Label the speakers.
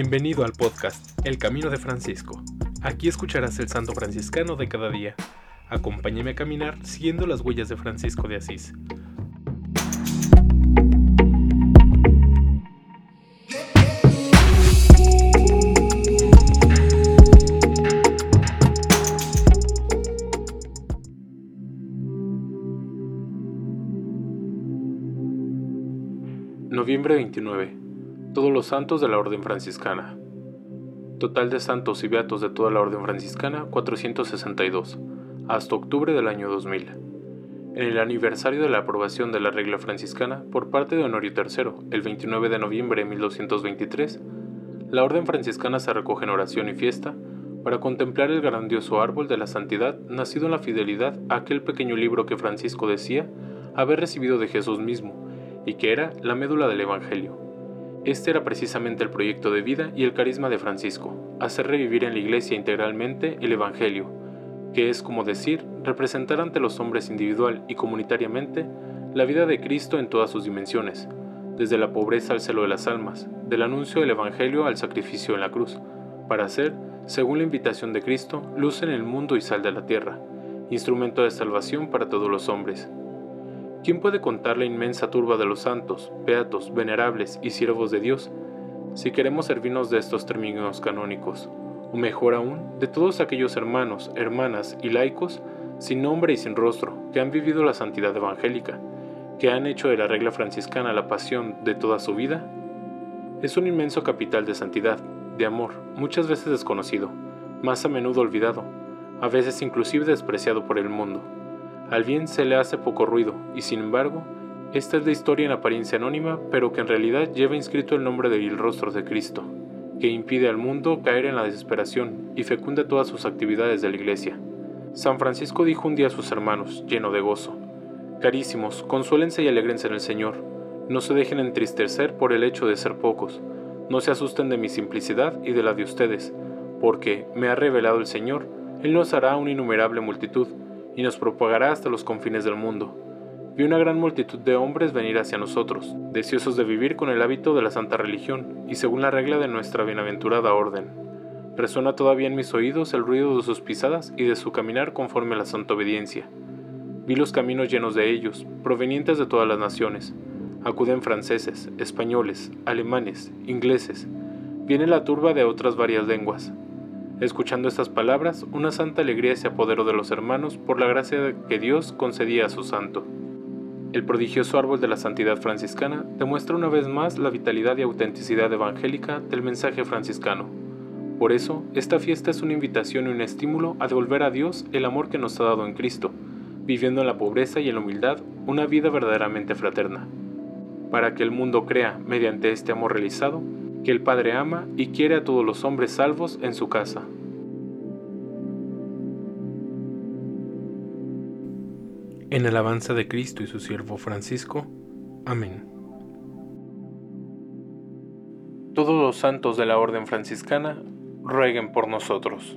Speaker 1: Bienvenido al podcast El Camino de Francisco. Aquí escucharás el santo franciscano de cada día. Acompáñame a caminar siguiendo las huellas de Francisco de Asís. Noviembre 29 todos los santos de la Orden Franciscana. Total de santos y beatos de toda la Orden Franciscana 462, hasta octubre del año 2000. En el aniversario de la aprobación de la regla franciscana por parte de Honorio III, el 29 de noviembre de 1223, la Orden Franciscana se recoge en oración y fiesta para contemplar el grandioso árbol de la santidad nacido en la fidelidad a aquel pequeño libro que Francisco decía haber recibido de Jesús mismo y que era la médula del Evangelio. Este era precisamente el proyecto de vida y el carisma de Francisco, hacer revivir en la Iglesia integralmente el Evangelio, que es como decir, representar ante los hombres individual y comunitariamente la vida de Cristo en todas sus dimensiones, desde la pobreza al celo de las almas, del anuncio del Evangelio al sacrificio en la cruz, para hacer, según la invitación de Cristo, luz en el mundo y sal de la tierra, instrumento de salvación para todos los hombres, ¿Quién puede contar la inmensa turba de los santos, beatos, venerables y siervos de Dios? Si queremos servirnos de estos términos canónicos, o mejor aún, de todos aquellos hermanos, hermanas y laicos, sin nombre y sin rostro, que han vivido la santidad evangélica, que han hecho de la regla franciscana la pasión de toda su vida, es un inmenso capital de santidad, de amor, muchas veces desconocido, más a menudo olvidado, a veces inclusive despreciado por el mundo. Al bien se le hace poco ruido, y sin embargo, esta es la historia en apariencia anónima, pero que en realidad lleva inscrito el nombre del rostro de Cristo, que impide al mundo caer en la desesperación y fecunda todas sus actividades de la Iglesia. San Francisco dijo un día a sus hermanos, lleno de gozo, Carísimos, consuélense y alegrense en el Señor, no se dejen entristecer por el hecho de ser pocos, no se asusten de mi simplicidad y de la de ustedes, porque, me ha revelado el Señor, Él nos hará una innumerable multitud, y nos propagará hasta los confines del mundo. Vi una gran multitud de hombres venir hacia nosotros, deseosos de vivir con el hábito de la santa religión y según la regla de nuestra bienaventurada orden. Resuena todavía en mis oídos el ruido de sus pisadas y de su caminar conforme a la santa obediencia. Vi los caminos llenos de ellos, provenientes de todas las naciones. Acuden franceses, españoles, alemanes, ingleses. Viene la turba de otras varias lenguas, Escuchando estas palabras, una santa alegría se apoderó de los hermanos por la gracia que Dios concedía a su santo. El prodigioso árbol de la santidad franciscana demuestra una vez más la vitalidad y autenticidad evangélica del mensaje franciscano. Por eso, esta fiesta es una invitación y un estímulo a devolver a Dios el amor que nos ha dado en Cristo, viviendo en la pobreza y en la humildad una vida verdaderamente fraterna. Para que el mundo crea, mediante este amor realizado, que el Padre ama y quiere a todos los hombres salvos en su casa. En alabanza de Cristo y su siervo Francisco. Amén. Todos los santos de la Orden franciscana rueguen por nosotros.